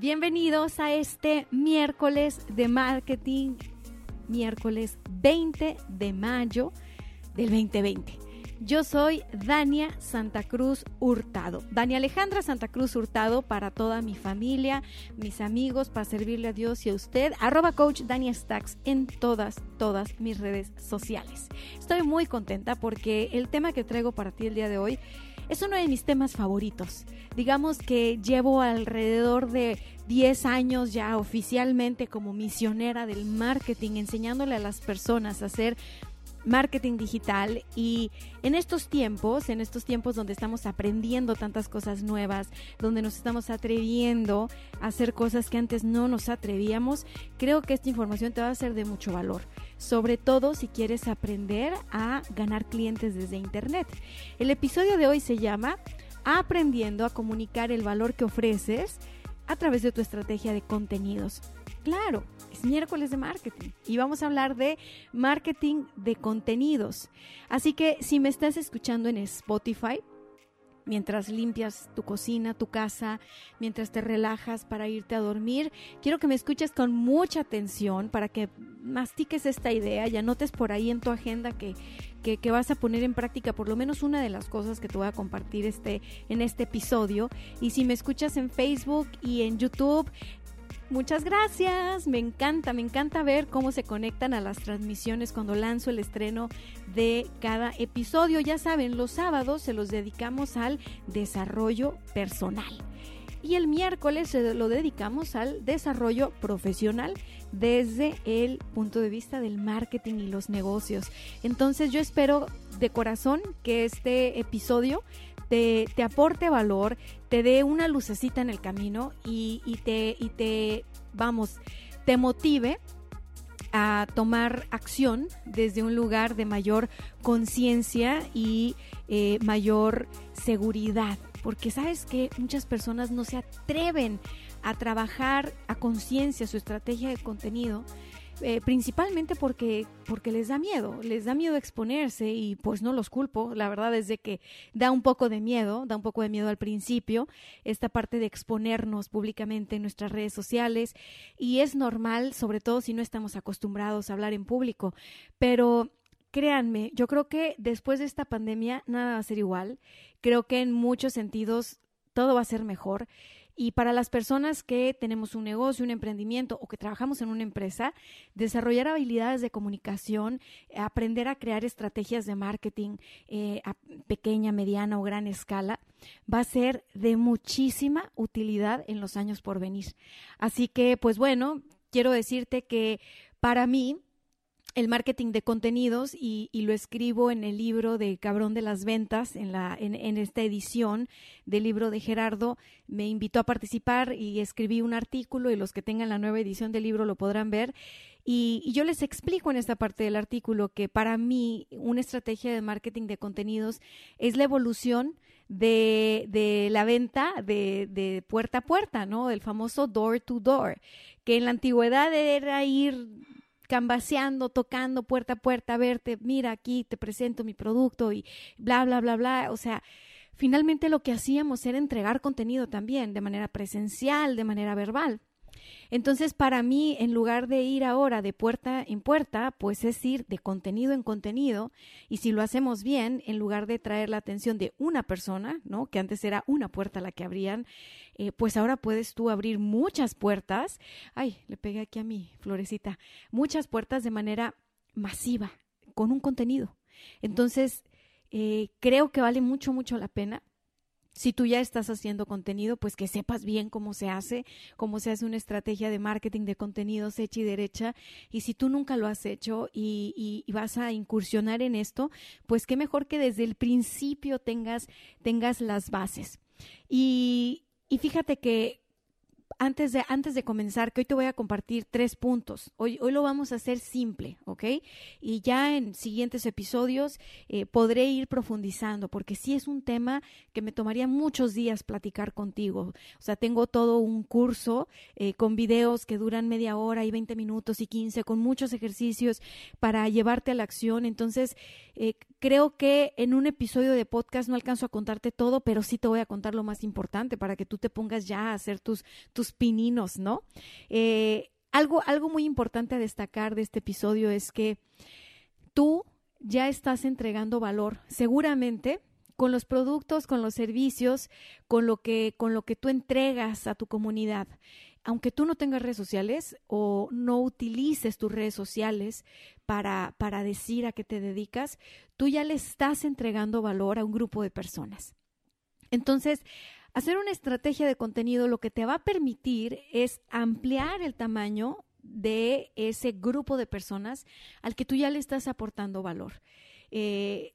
Bienvenidos a este miércoles de marketing, miércoles 20 de mayo del 2020. Yo soy Dania Santa Cruz Hurtado. Dania Alejandra Santa Cruz Hurtado para toda mi familia, mis amigos, para servirle a Dios y a usted. Arroba coach Dania Stacks en todas, todas mis redes sociales. Estoy muy contenta porque el tema que traigo para ti el día de hoy es uno de mis temas favoritos. Digamos que llevo alrededor de 10 años ya oficialmente como misionera del marketing, enseñándole a las personas a hacer marketing digital y en estos tiempos, en estos tiempos donde estamos aprendiendo tantas cosas nuevas, donde nos estamos atreviendo a hacer cosas que antes no nos atrevíamos, creo que esta información te va a ser de mucho valor, sobre todo si quieres aprender a ganar clientes desde internet. El episodio de hoy se llama Aprendiendo a comunicar el valor que ofreces a través de tu estrategia de contenidos. Claro, es miércoles de marketing y vamos a hablar de marketing de contenidos. Así que si me estás escuchando en Spotify, mientras limpias tu cocina, tu casa, mientras te relajas para irte a dormir. Quiero que me escuches con mucha atención para que mastiques esta idea y anotes por ahí en tu agenda que, que, vas a poner en práctica por lo menos una de las cosas que te voy a compartir este, en este episodio. Y si me escuchas en Facebook y en YouTube, Muchas gracias, me encanta, me encanta ver cómo se conectan a las transmisiones cuando lanzo el estreno de cada episodio. Ya saben, los sábados se los dedicamos al desarrollo personal y el miércoles se lo dedicamos al desarrollo profesional desde el punto de vista del marketing y los negocios. Entonces yo espero de corazón que este episodio te, aporte valor, te dé una lucecita en el camino y, te, y te, vamos, te motive a tomar acción desde un lugar de mayor conciencia y eh, mayor seguridad. Porque sabes que muchas personas no se atreven a trabajar a conciencia su estrategia de contenido eh, principalmente porque, porque les da miedo, les da miedo exponerse y pues no los culpo, la verdad es de que da un poco de miedo, da un poco de miedo al principio, esta parte de exponernos públicamente en nuestras redes sociales. Y es normal, sobre todo si no estamos acostumbrados a hablar en público, pero créanme, yo creo que después de esta pandemia nada va a ser igual, creo que en muchos sentidos todo va a ser mejor y para las personas que tenemos un negocio, un emprendimiento o que trabajamos en una empresa, desarrollar habilidades de comunicación, aprender a crear estrategias de marketing eh, a pequeña, mediana o gran escala, va a ser de muchísima utilidad en los años por venir. Así que, pues bueno, quiero decirte que para mí, el marketing de contenidos y, lo escribo en el libro de Cabrón de las Ventas, en, la, en, esta edición del libro de Gerardo. Me invitó a participar y escribí un artículo y los que tengan la nueva edición del libro lo podrán ver. Y, y, yo les explico en esta parte del artículo que para mí una estrategia de marketing de contenidos es la evolución de, de la venta de, de, puerta a puerta, ¿no? Del famoso door to door, que en la antigüedad era ir cambaseando, tocando puerta a puerta, verte, mira aquí, te presento mi producto y bla, bla, bla, bla. O sea, finalmente lo que hacíamos era entregar contenido también, de manera presencial, de manera verbal. Entonces, para mí, en lugar de ir ahora de puerta en puerta, pues es ir de contenido en contenido. Y si lo hacemos bien, en lugar de traer la atención de una persona, ¿no? Que antes era una puerta la que abrían, eh, pues ahora puedes tú abrir muchas puertas. Ay, le pegué aquí a mi florecita. Muchas puertas de manera masiva, con un contenido. Entonces, eh, creo que vale mucho, mucho la pena si tú ya estás haciendo contenido, pues que sepas bien cómo se hace, cómo se hace una estrategia de marketing de contenidos hecha y derecha. Y si tú nunca lo has hecho y, vas a incursionar en esto, pues qué mejor que desde el principio tengas, tengas las bases. Y, y fíjate que antes de, antes de comenzar, que hoy te voy a compartir tres puntos. Hoy, hoy lo vamos a hacer simple, ¿ok? Y ya en siguientes episodios eh, podré ir profundizando, porque sí es un tema que me tomaría muchos días platicar contigo. O sea, tengo todo un curso eh, con videos que duran media hora y 20 minutos y 15, con muchos ejercicios para llevarte a la acción. Entonces, eh, creo que en un episodio de podcast no alcanzo a contarte todo, pero sí te voy a contar lo más importante para que tú te pongas ya a hacer tus, tus pininos, ¿no? Eh, algo, algo muy importante a destacar de este episodio es que tú ya estás entregando valor. Seguramente con los productos, con los servicios, con lo que, con lo que tú entregas a tu comunidad. Aunque tú no tengas redes sociales o no utilices tus redes sociales para, para decir a qué te dedicas, tú ya le estás entregando valor a un grupo de personas. Entonces, Hacer una estrategia de contenido lo que te va a permitir es ampliar el tamaño de ese grupo de personas al que tú ya le estás aportando valor. Eh,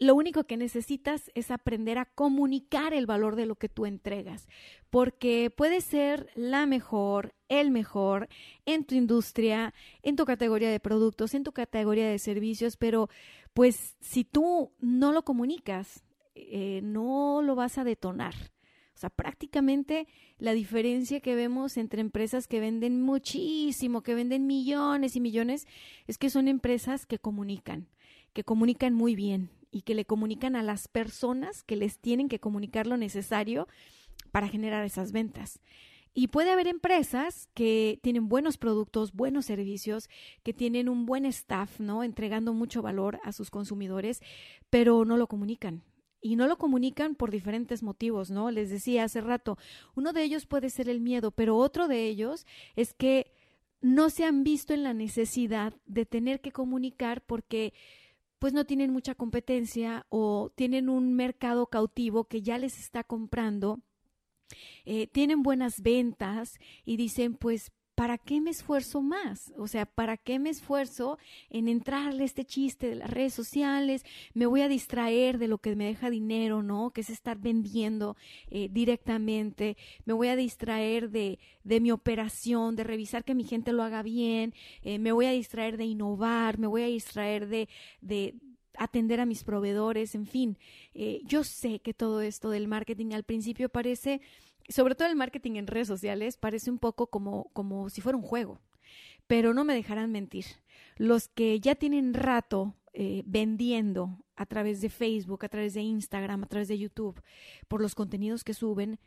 lo único que necesitas es aprender a comunicar el valor de lo que tú entregas, porque puede ser la mejor, el mejor en tu industria, en tu categoría de productos, en tu categoría de servicios, pero pues si tú no lo comunicas, eh, no lo vas a detonar. O sea, prácticamente la diferencia que vemos entre empresas que venden muchísimo, que venden millones y millones, es que son empresas que comunican, que comunican muy bien y que le comunican a las personas que les tienen que comunicar lo necesario para generar esas ventas. Y puede haber empresas que tienen buenos productos, buenos servicios, que tienen un buen staff, ¿no? Entregando mucho valor a sus consumidores, pero no lo comunican y no lo comunican por diferentes motivos, ¿no? Les decía hace rato, uno de ellos puede ser el miedo, pero otro de ellos es que no se han visto en la necesidad de tener que comunicar porque pues no tienen mucha competencia o tienen un mercado cautivo que ya les está comprando, eh, tienen buenas ventas y dicen pues ¿para qué me esfuerzo más? O sea, ¿para qué me esfuerzo en entrarle este chiste de las redes sociales? Me voy a distraer de lo que me deja dinero, ¿no? Que es estar vendiendo eh, directamente. Me voy a distraer de, de, mi operación, de revisar que mi gente lo haga bien. Eh, me voy a distraer de innovar. Me voy a distraer de, de atender a mis proveedores, en fin. Eh, yo sé que todo esto del marketing al principio parece sobre todo el marketing en redes sociales, parece un poco como, como si fuera un juego. Pero no me dejarán mentir. Los que ya tienen rato eh, vendiendo a través de Facebook, a través de Instagram, a través de YouTube, por los contenidos que suben,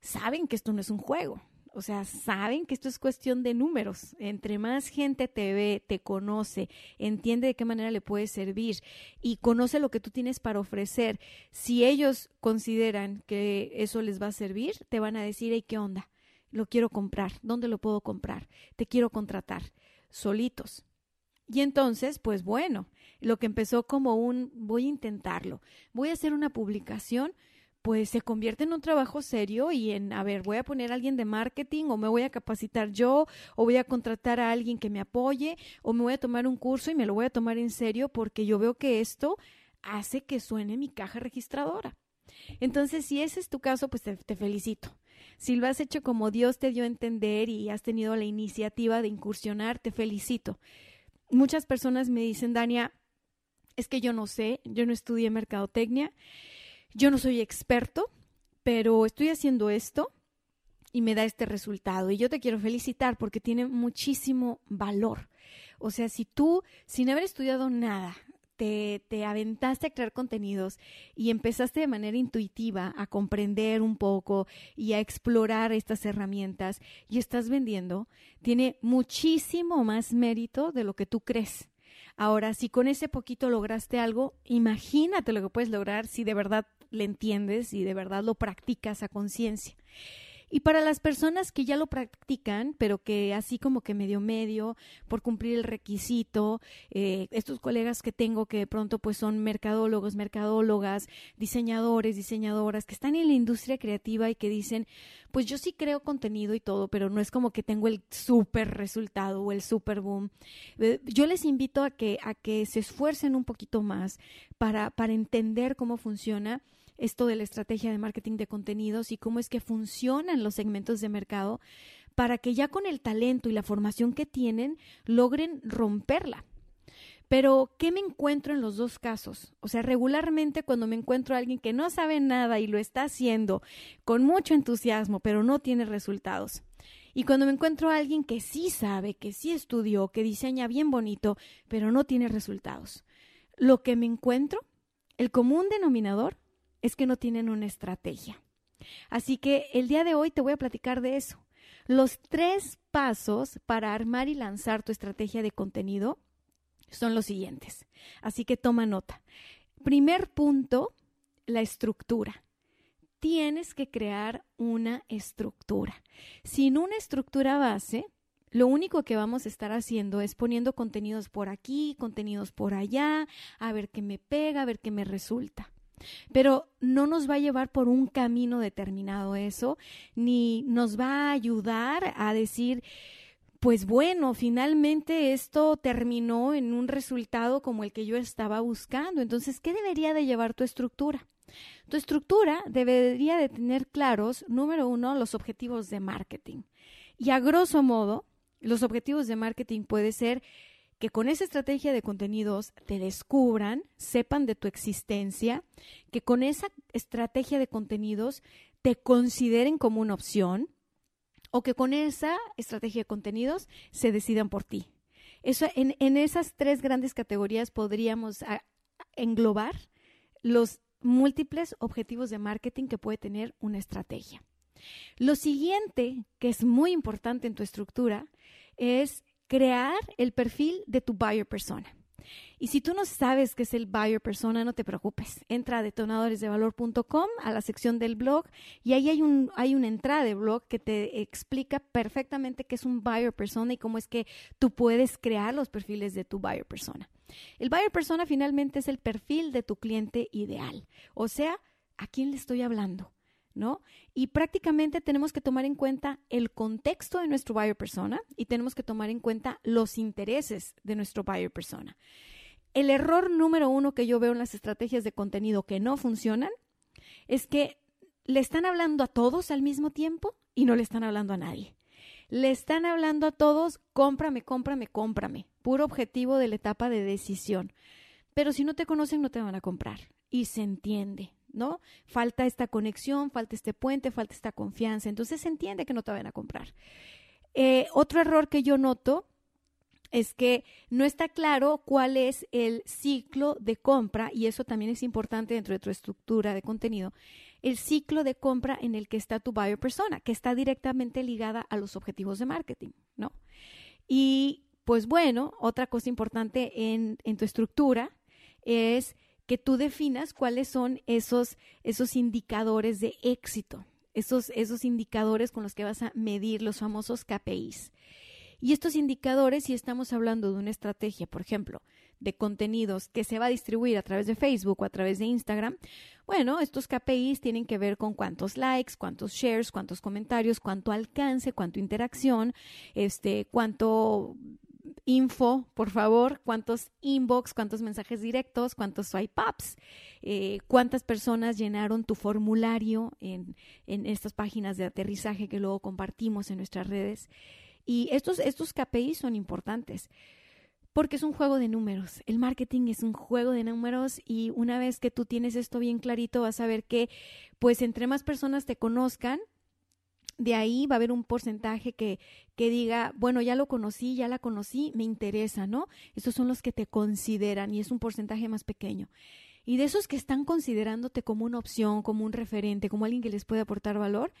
saben que esto no es un juego. O sea, saben que esto es cuestión de números. Entre más gente te ve, te conoce, entiende de qué manera le puede servir y conoce lo que tú tienes para ofrecer, si ellos consideran que eso les va a servir, te van a decir, hey, ¿qué onda? Lo quiero comprar. ¿Dónde lo puedo comprar? Te quiero contratar. Solitos. Y entonces, pues bueno, lo que empezó como un voy a intentarlo, voy a hacer una publicación pues se convierte en un trabajo serio y en, a ver, voy a poner a alguien de marketing o me voy a capacitar yo o voy a contratar a alguien que me apoye o me voy a tomar un curso y me lo voy a tomar en serio porque yo veo que esto hace que suene mi caja registradora. Entonces, si ese es tu caso, pues te, felicito. Si lo has hecho como Dios te dio a entender y has tenido la iniciativa de incursionar, te felicito. Muchas personas me dicen, Dania, es que yo no sé, yo no estudié mercadotecnia yo no soy experto, pero estoy haciendo esto y me da este resultado. Y yo te quiero felicitar porque tiene muchísimo valor. O sea, si tú, sin haber estudiado nada, te, te, aventaste a crear contenidos y empezaste de manera intuitiva a comprender un poco y a explorar estas herramientas y estás vendiendo, tiene muchísimo más mérito de lo que tú crees. Ahora, si con ese poquito lograste algo, imagínate lo que puedes lograr si de verdad le entiendes y de verdad lo practicas a conciencia. Y para las personas que ya lo practican, pero que así como que medio medio, por cumplir el requisito, eh, estos colegas que tengo que de pronto pues son mercadólogos, mercadólogas, diseñadores, diseñadoras, que están en la industria creativa y que dicen, pues yo sí creo contenido y todo, pero no es como que tengo el super resultado o el super boom. Eh, yo les invito a que, a que se esfuercen un poquito más para, para entender cómo funciona esto de la estrategia de marketing de contenidos y cómo es que funcionan los segmentos de mercado para que ya con el talento y la formación que tienen logren romperla. Pero, ¿qué me encuentro en los dos casos? O sea, regularmente cuando me encuentro a alguien que no sabe nada y lo está haciendo con mucho entusiasmo, pero no tiene resultados. Y cuando me encuentro a alguien que sí sabe, que sí estudió, que diseña bien bonito, pero no tiene resultados. Lo que me encuentro, el común denominador, es que no tienen una estrategia. Así que el día de hoy te voy a platicar de eso. Los tres pasos para armar y lanzar tu estrategia de contenido son los siguientes. Así que toma nota. Primer punto, la estructura. Tienes que crear una estructura. Sin una estructura base, lo único que vamos a estar haciendo es poniendo contenidos por aquí, contenidos por allá, a ver qué me pega, a ver qué me resulta. Pero no nos va a llevar por un camino determinado eso, ni nos va a ayudar a decir, pues bueno, finalmente esto terminó en un resultado como el que yo estaba buscando. Entonces, ¿qué debería de llevar tu estructura? Tu estructura debería de tener claros, número uno, los objetivos de marketing. Y a grosso modo, los objetivos de marketing puede ser que con esa estrategia de contenidos te descubran, sepan de tu existencia, que con esa estrategia de contenidos te consideren como una opción, o que con esa estrategia de contenidos se decidan por ti. Eso, en, en esas tres grandes categorías podríamos englobar los múltiples objetivos de marketing que puede tener una estrategia. Lo siguiente, que es muy importante en tu estructura, es crear el perfil de tu buyer persona. Y si tú no sabes qué es el buyer persona, no te preocupes. Entra a detonadoresdevalor.com a la sección del blog y ahí hay, un, hay una entrada de blog que te explica perfectamente qué es un buyer persona y cómo es que tú puedes crear los perfiles de tu buyer persona. El buyer persona finalmente es el perfil de tu cliente ideal. O sea, ¿a quién le estoy hablando? ¿No? Y prácticamente tenemos que tomar en cuenta el contexto de nuestro buyer persona y tenemos que tomar en cuenta los intereses de nuestro buyer persona. El error número uno que yo veo en las estrategias de contenido que no funcionan es que le están hablando a todos al mismo tiempo y no le están hablando a nadie. Le están hablando a todos, cómprame, cómprame, cómprame. Puro objetivo de la etapa de decisión. Pero si no te conocen, no te van a comprar. Y se entiende. ¿No? Falta esta conexión, falta este puente, falta esta confianza. Entonces se entiende que no te van a comprar. Eh, otro error que yo noto es que no está claro cuál es el ciclo de compra, y eso también es importante dentro de tu estructura de contenido, el ciclo de compra en el que está tu buyer persona, que está directamente ligada a los objetivos de marketing, ¿no? Y pues bueno, otra cosa importante en, en tu estructura es que tú definas cuáles son esos, esos indicadores de éxito, esos, esos indicadores con los que vas a medir los famosos KPIs. Y estos indicadores, si estamos hablando de una estrategia, por ejemplo, de contenidos que se va a distribuir a través de Facebook o a través de Instagram, bueno, estos KPIs tienen que ver con cuántos likes, cuántos shares, cuántos comentarios, cuánto alcance, cuánto interacción, este, cuánto info, por favor, cuántos inbox, cuántos mensajes directos, cuántos swipe ups, eh, cuántas personas llenaron tu formulario en, en, estas páginas de aterrizaje que luego compartimos en nuestras redes. Y estos, estos KPIs son importantes porque es un juego de números. El marketing es un juego de números y una vez que tú tienes esto bien clarito, vas a ver que pues entre más personas te conozcan, de ahí va a haber un porcentaje que, que diga, bueno, ya lo conocí, ya la conocí, me interesa, ¿no? Esos son los que te consideran y es un porcentaje más pequeño. Y de esos que están considerándote como una opción, como un referente, como alguien que les puede aportar valor,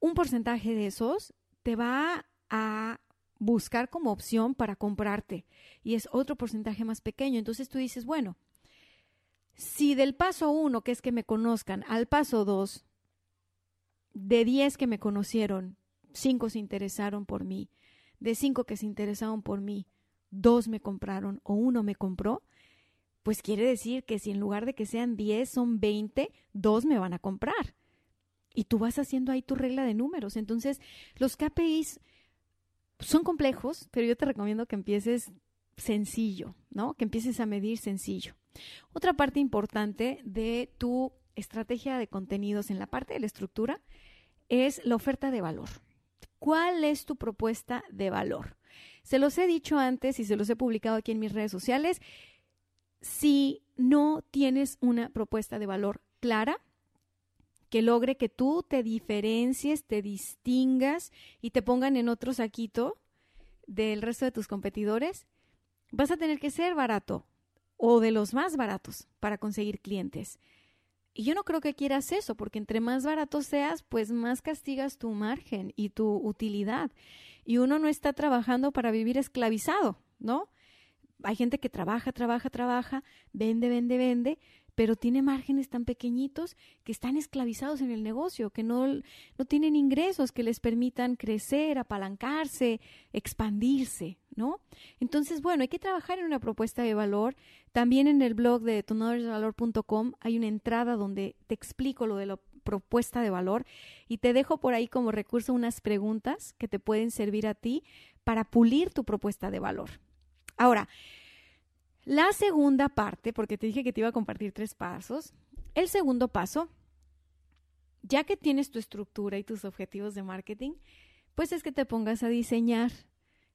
un porcentaje de esos te va a buscar como opción para comprarte y es otro porcentaje más pequeño. Entonces tú dices, bueno, si del paso uno, que es que me conozcan, al paso dos, de 10 que me conocieron, 5 se interesaron por mí. De 5 que se interesaron por mí, 2 me compraron o uno me compró, pues quiere decir que si en lugar de que sean 10 son 20, 2 me van a comprar. Y tú vas haciendo ahí tu regla de números. Entonces, los KPIs son complejos, pero yo te recomiendo que empieces sencillo, ¿no? Que empieces a medir sencillo. Otra parte importante de tu estrategia de contenidos en la parte de la estructura es la oferta de valor. ¿Cuál es tu propuesta de valor? Se los he dicho antes y se los he publicado aquí en mis redes sociales. Si no tienes una propuesta de valor clara, que logre que tú te diferencies, te distingas y te pongan en otro saquito del resto de tus competidores, vas a tener que ser barato o de los más baratos para conseguir clientes. Y yo no creo que quieras eso, porque entre más barato seas, pues más castigas tu margen y tu utilidad. Y uno no está trabajando para vivir esclavizado, ¿no? Hay gente que trabaja, trabaja, trabaja, vende, vende, vende, pero tiene márgenes tan pequeñitos que están esclavizados en el negocio, que no, no tienen ingresos que les permitan crecer, apalancarse, expandirse, ¿no? Entonces, bueno, hay que trabajar en una propuesta de valor. También en el blog de tonadordevalor.com hay una entrada donde te explico lo de la propuesta de valor y te dejo por ahí como recurso unas preguntas que te pueden servir a ti para pulir tu propuesta de valor. Ahora, la segunda parte, porque te dije que te iba a compartir tres pasos, el segundo paso, ya que tienes tu estructura y tus objetivos de marketing, pues es que te pongas a diseñar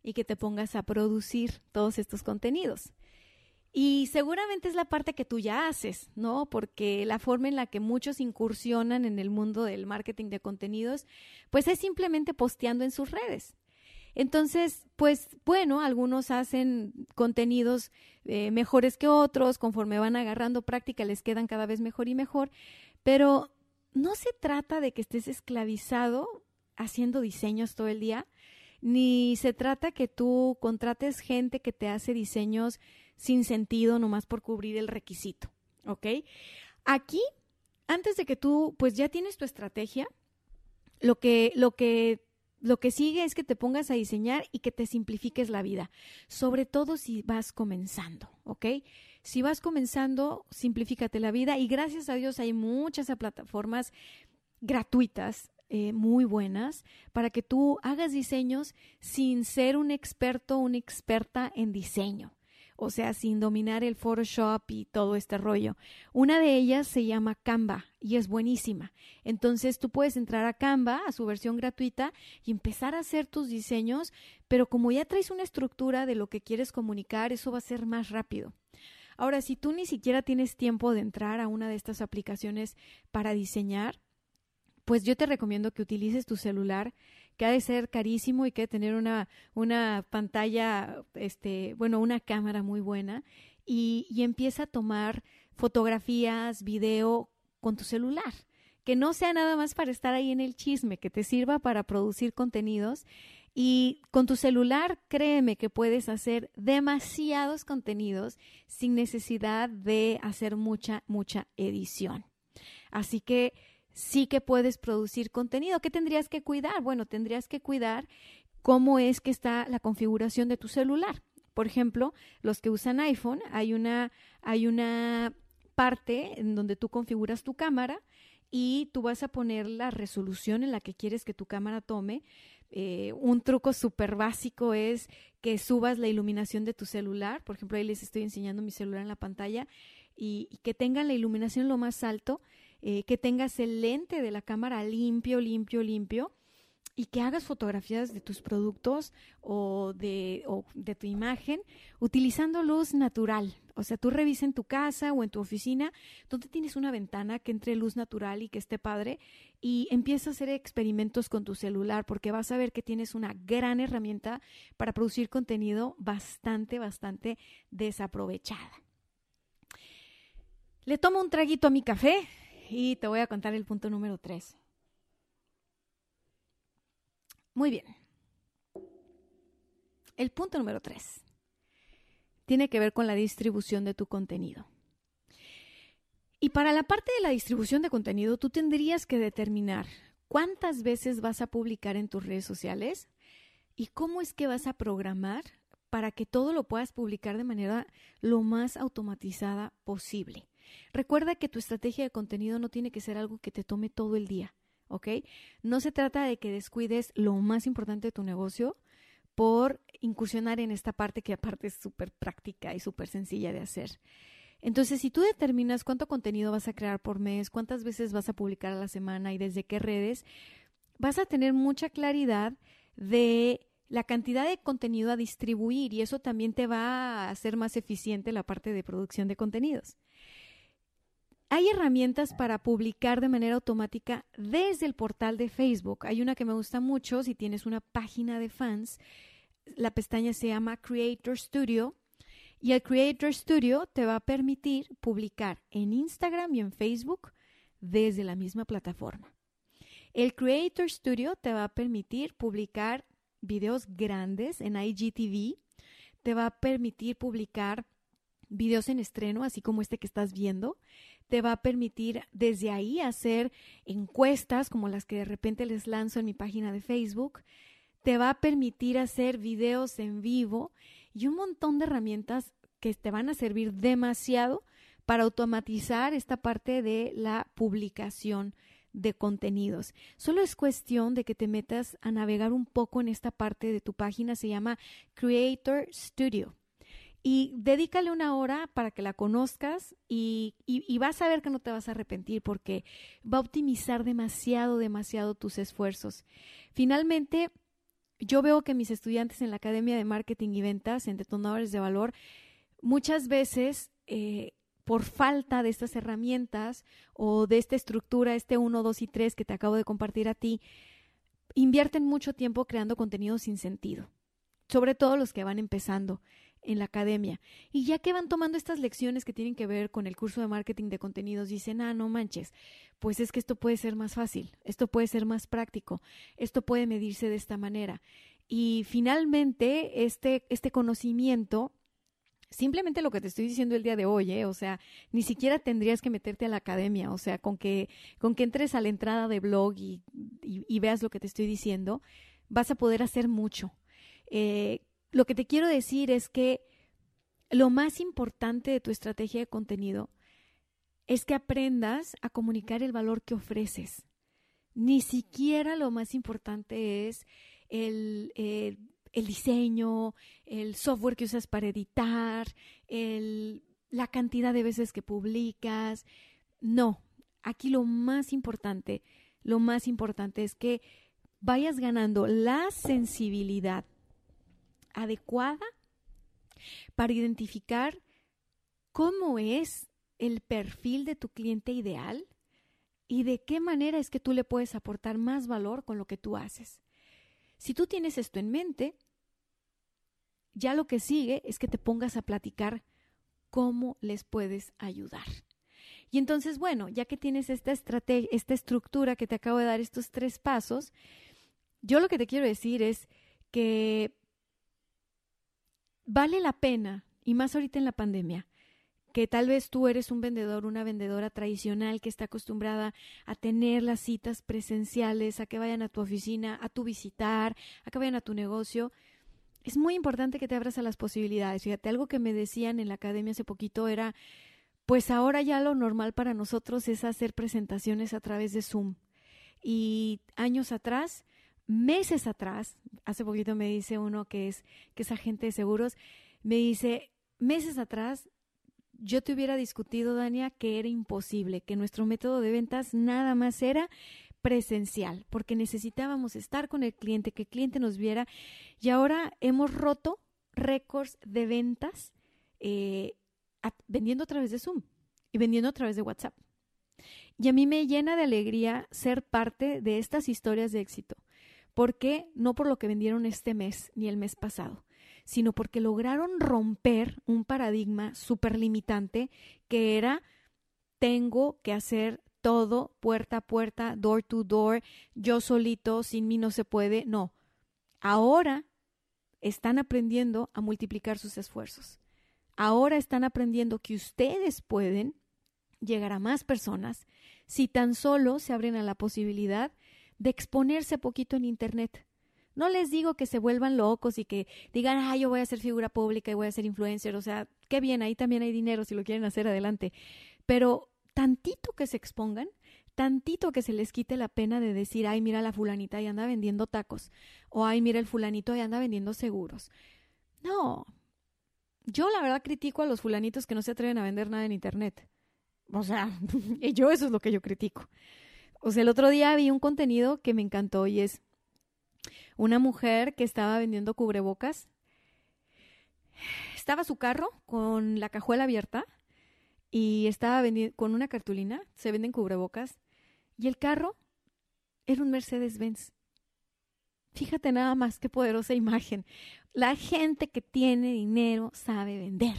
y que te pongas a producir todos estos contenidos. Y seguramente es la parte que tú ya haces, ¿no? Porque la forma en la que muchos incursionan en el mundo del marketing de contenidos, pues es simplemente posteando en sus redes. Entonces, pues bueno, algunos hacen contenidos eh, mejores que otros, conforme van agarrando práctica les quedan cada vez mejor y mejor, pero no se trata de que estés esclavizado haciendo diseños todo el día, ni se trata que tú contrates gente que te hace diseños sin sentido nomás por cubrir el requisito, ¿ok? Aquí, antes de que tú, pues ya tienes tu estrategia, lo que, lo que lo que sigue es que te pongas a diseñar y que te simplifiques la vida, sobre todo si vas comenzando, ¿ok? Si vas comenzando, simplifícate la vida y gracias a Dios hay muchas plataformas gratuitas eh, muy buenas para que tú hagas diseños sin ser un experto o una experta en diseño o sea, sin dominar el Photoshop y todo este rollo. Una de ellas se llama Canva y es buenísima. Entonces tú puedes entrar a Canva, a su versión gratuita, y empezar a hacer tus diseños, pero como ya traes una estructura de lo que quieres comunicar, eso va a ser más rápido. Ahora, si tú ni siquiera tienes tiempo de entrar a una de estas aplicaciones para diseñar, pues yo te recomiendo que utilices tu celular que ha de ser carísimo y que ha de tener una, una pantalla, este, bueno, una cámara muy buena y, y empieza a tomar fotografías, video con tu celular. Que no sea nada más para estar ahí en el chisme, que te sirva para producir contenidos. Y con tu celular, créeme que puedes hacer demasiados contenidos sin necesidad de hacer mucha, mucha edición. Así que sí que puedes producir contenido. ¿Qué tendrías que cuidar? Bueno, tendrías que cuidar cómo es que está la configuración de tu celular. Por ejemplo, los que usan iPhone, hay una, hay una parte en donde tú configuras tu cámara y tú vas a poner la resolución en la que quieres que tu cámara tome. Eh, un truco súper básico es que subas la iluminación de tu celular. Por ejemplo, ahí les estoy enseñando mi celular en la pantalla y, y que tengan la iluminación lo más alto eh, que tengas el lente de la cámara limpio, limpio, limpio y que hagas fotografías de tus productos o de, tu imagen utilizando luz natural. O sea, tú revisa en tu casa o en tu oficina donde tienes una ventana que entre luz natural y que esté padre y empieza a hacer experimentos con tu celular porque vas a ver que tienes una gran herramienta para producir contenido bastante, bastante desaprovechada. Le tomo un traguito a mi café y te voy a contar el punto número tres. Muy bien. El punto número tres tiene que ver con la distribución de tu contenido. Y para la parte de la distribución de contenido, tú tendrías que determinar cuántas veces vas a publicar en tus redes sociales y cómo es que vas a programar para que todo lo puedas publicar de manera lo más automatizada posible. Recuerda que tu estrategia de contenido no tiene que ser algo que te tome todo el día, ¿ok? No se trata de que descuides lo más importante de tu negocio por incursionar en esta parte que aparte es súper práctica y súper sencilla de hacer. Entonces, si tú determinas cuánto contenido vas a crear por mes, cuántas veces vas a publicar a la semana y desde qué redes, vas a tener mucha claridad de la cantidad de contenido a distribuir y eso también te va a hacer más eficiente la parte de producción de contenidos. Hay herramientas para publicar de manera automática desde el portal de Facebook. Hay una que me gusta mucho si tienes una página de fans. La pestaña se llama Creator Studio y el Creator Studio te va a permitir publicar en Instagram y en Facebook desde la misma plataforma. El Creator Studio te va a permitir publicar videos grandes en IGTV, te va a permitir publicar videos en estreno, así como este que estás viendo, te va a permitir desde ahí hacer encuestas como las que de repente les lanzo en mi página de Facebook, te va a permitir hacer videos en vivo y un montón de herramientas que te van a servir demasiado para automatizar esta parte de la publicación de contenidos. Solo es cuestión de que te metas a navegar un poco en esta parte de tu página, se llama Creator Studio. Y dedícale una hora para que la conozcas y, y, vas a ver que no te vas a arrepentir porque va a optimizar demasiado, demasiado tus esfuerzos. Finalmente, yo veo que mis estudiantes en la Academia de Marketing y Ventas, en Detonadores de Valor, muchas veces eh, por falta de estas herramientas o de esta estructura, este 1, 2 y 3 que te acabo de compartir a ti, invierten mucho tiempo creando contenido sin sentido, sobre todo los que van empezando en la academia. Y ya que van tomando estas lecciones que tienen que ver con el curso de marketing de contenidos, dicen, ah, no manches, pues es que esto puede ser más fácil, esto puede ser más práctico, esto puede medirse de esta manera. Y finalmente, este, este conocimiento simplemente lo que te estoy diciendo el día de hoy, ¿eh? o sea, ni siquiera tendrías que meterte a la academia, o sea, con que, con que entres a la entrada de blog y, y, veas lo que te estoy diciendo, vas a poder hacer mucho. Eh, lo que te quiero decir es que lo más importante de tu estrategia de contenido es que aprendas a comunicar el valor que ofreces. Ni siquiera lo más importante es el, el diseño, el software que usas para editar, el, la cantidad de veces que publicas. No, aquí lo más importante, lo más importante es que vayas ganando la sensibilidad adecuada para identificar cómo es el perfil de tu cliente ideal y de qué manera es que tú le puedes aportar más valor con lo que tú haces. Si tú tienes esto en mente, ya lo que sigue es que te pongas a platicar cómo les puedes ayudar. Y entonces, bueno, ya que tienes esta estrategia, esta estructura que te acabo de dar, estos tres pasos, yo lo que te quiero decir es que vale la pena, y más ahorita en la pandemia, que tal vez tú eres un vendedor, una vendedora tradicional que está acostumbrada a tener las citas presenciales, a que vayan a tu oficina, a tu visitar, a que vayan a tu negocio es muy importante que te abras a las posibilidades. Fíjate, algo que me decían en la academia hace poquito era, pues ahora ya lo normal para nosotros es hacer presentaciones a través de Zoom. Y años atrás, meses atrás, hace poquito me dice uno que es, que es agente de seguros, me dice, meses atrás yo te hubiera discutido, Dania, que era imposible, que nuestro método de ventas nada más era presencial, porque necesitábamos estar con el cliente, que el cliente nos viera, y ahora hemos roto récords de ventas eh, vendiendo a través de Zoom y vendiendo a través de WhatsApp. Y a mí me llena de alegría ser parte de estas historias de éxito. Porque No por lo que vendieron este mes ni el mes pasado, sino porque lograron romper un paradigma súper limitante que era tengo que hacer todo puerta a puerta, door to door, yo solito, sin mí no se puede. No, ahora están aprendiendo a multiplicar sus esfuerzos. Ahora están aprendiendo que ustedes pueden llegar a más personas si tan solo se abren a la posibilidad de exponerse poquito en Internet. No les digo que se vuelvan locos y que digan, ah, yo voy a ser figura pública y voy a ser influencer. O sea, qué bien, ahí también hay dinero si lo quieren hacer adelante. Pero tantito que se expongan, tantito que se les quite la pena de decir, ay, mira la fulanita y anda vendiendo tacos, o ay, mira el fulanito y anda vendiendo seguros. No, yo la verdad critico a los fulanitos que no se atreven a vender nada en Internet. O sea, yo eso es lo que yo critico. O sea, el otro día vi un contenido que me encantó y es una mujer que estaba vendiendo cubrebocas. Estaba su carro con la cajuela abierta y estaba vendiendo con una cartulina, se venden cubrebocas, y el carro era un Mercedes-Benz. Fíjate nada más qué poderosa imagen. La gente que tiene dinero sabe vender.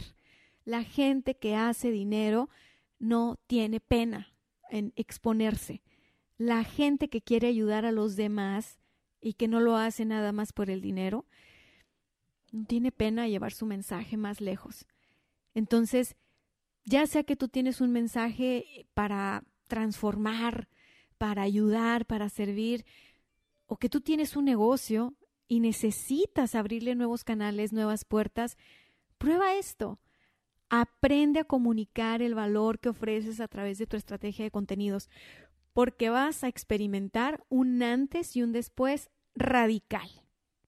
La gente que hace dinero no tiene pena en exponerse. La gente que quiere ayudar a los demás y que no lo hace nada más por el dinero, no tiene pena llevar su mensaje más lejos. Entonces, ya sea que tú tienes un mensaje para transformar, para ayudar, para servir, o que tú tienes un negocio y necesitas abrirle nuevos canales, nuevas puertas, prueba esto. Aprende a comunicar el valor que ofreces a través de tu estrategia de contenidos, porque vas a experimentar un antes y un después radical,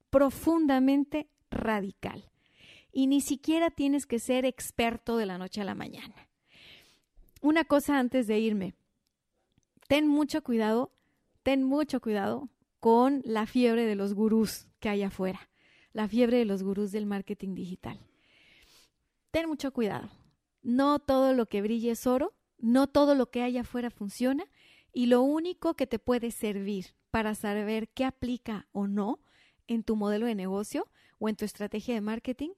profundamente radical. Y ni siquiera tienes que ser experto de la noche a la mañana. Una cosa antes de irme, ten mucho cuidado, ten mucho cuidado con la fiebre de los gurús que hay afuera, la fiebre de los gurús del marketing digital. Ten mucho cuidado. No todo lo que brille es oro, no todo lo que hay afuera funciona y lo único que te puede servir para saber qué aplica o no en tu modelo de negocio o en tu estrategia de marketing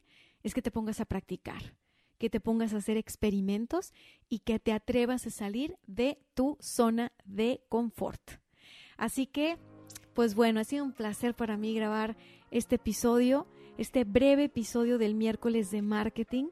es que te pongas a practicar, que te pongas a hacer experimentos y que te atrevas a salir de tu zona de confort. Así que, pues bueno, ha sido un placer para mí grabar este episodio, este breve episodio del miércoles de marketing.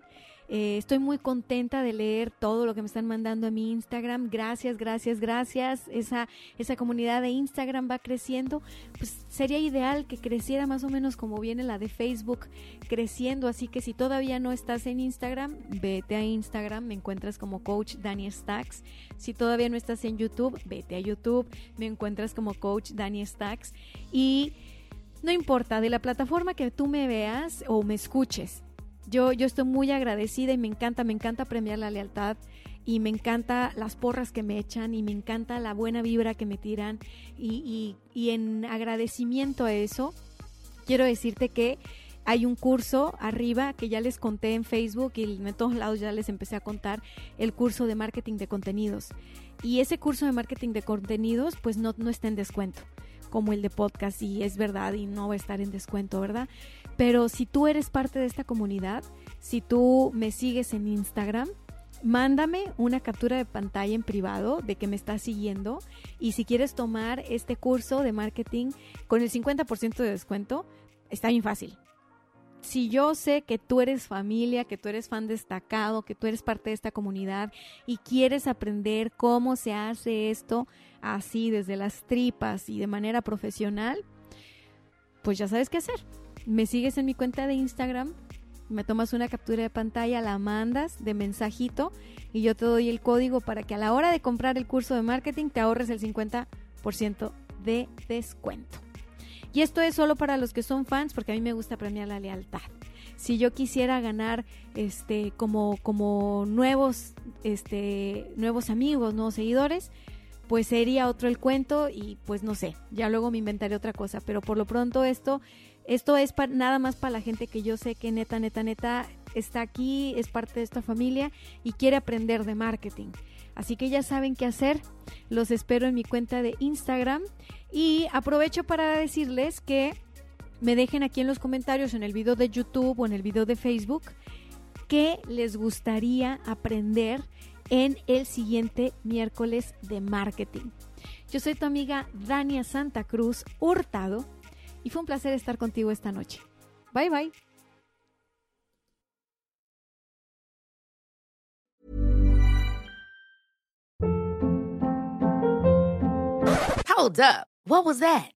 Eh, estoy muy contenta de leer todo lo que me están mandando a mi Instagram. Gracias, gracias, gracias. Esa, esa comunidad de Instagram va creciendo. Pues sería ideal que creciera más o menos como viene la de Facebook creciendo. Así que si todavía no estás en Instagram, vete a Instagram. Me encuentras como Coach Dani Stacks. Si todavía no estás en YouTube, vete a YouTube. Me encuentras como Coach Dani Stacks. Y no importa, de la plataforma que tú me veas o me escuches yo, yo estoy muy agradecida y me encanta, me encanta premiar la lealtad y me encanta las porras que me echan y me encanta la buena vibra que me tiran y, y, en agradecimiento a eso quiero decirte que hay un curso arriba que ya les conté en Facebook y en todos lados ya les empecé a contar el curso de marketing de contenidos. Y ese curso de marketing de contenidos pues no, no está en descuento como el de podcast y es verdad y no va a estar en descuento, ¿verdad? Pero si tú eres parte de esta comunidad, si tú me sigues en Instagram, mándame una captura de pantalla en privado de que me estás siguiendo y si quieres tomar este curso de marketing con el 50% de descuento, está bien fácil. Si yo sé que tú eres familia, que tú eres fan destacado, que tú eres parte de esta comunidad y quieres aprender cómo se hace esto así desde las tripas y de manera profesional, pues ya sabes qué hacer me sigues en mi cuenta de Instagram, me tomas una captura de pantalla, la mandas de mensajito y yo te doy el código para que a la hora de comprar el curso de marketing te ahorres el 50% de descuento. Y esto es solo para los que son fans porque a mí me gusta premiar la lealtad. Si yo quisiera ganar este como como nuevos este nuevos amigos, nuevos seguidores, pues sería otro el cuento y pues no sé, ya luego me inventaré otra cosa, pero por lo pronto esto esto es nada más para la gente que yo sé que neta, neta, neta está aquí, es parte de esta familia y quiere aprender de marketing. Así que ya saben qué hacer. Los espero en mi cuenta de Instagram y aprovecho para decirles que me dejen aquí en los comentarios en el video de YouTube o en el video de Facebook qué les gustaría aprender en el siguiente miércoles de marketing. Yo soy tu amiga Dania Santa Cruz Hurtado y fue un placer estar contigo esta noche. Bye bye. Hold up. What was that?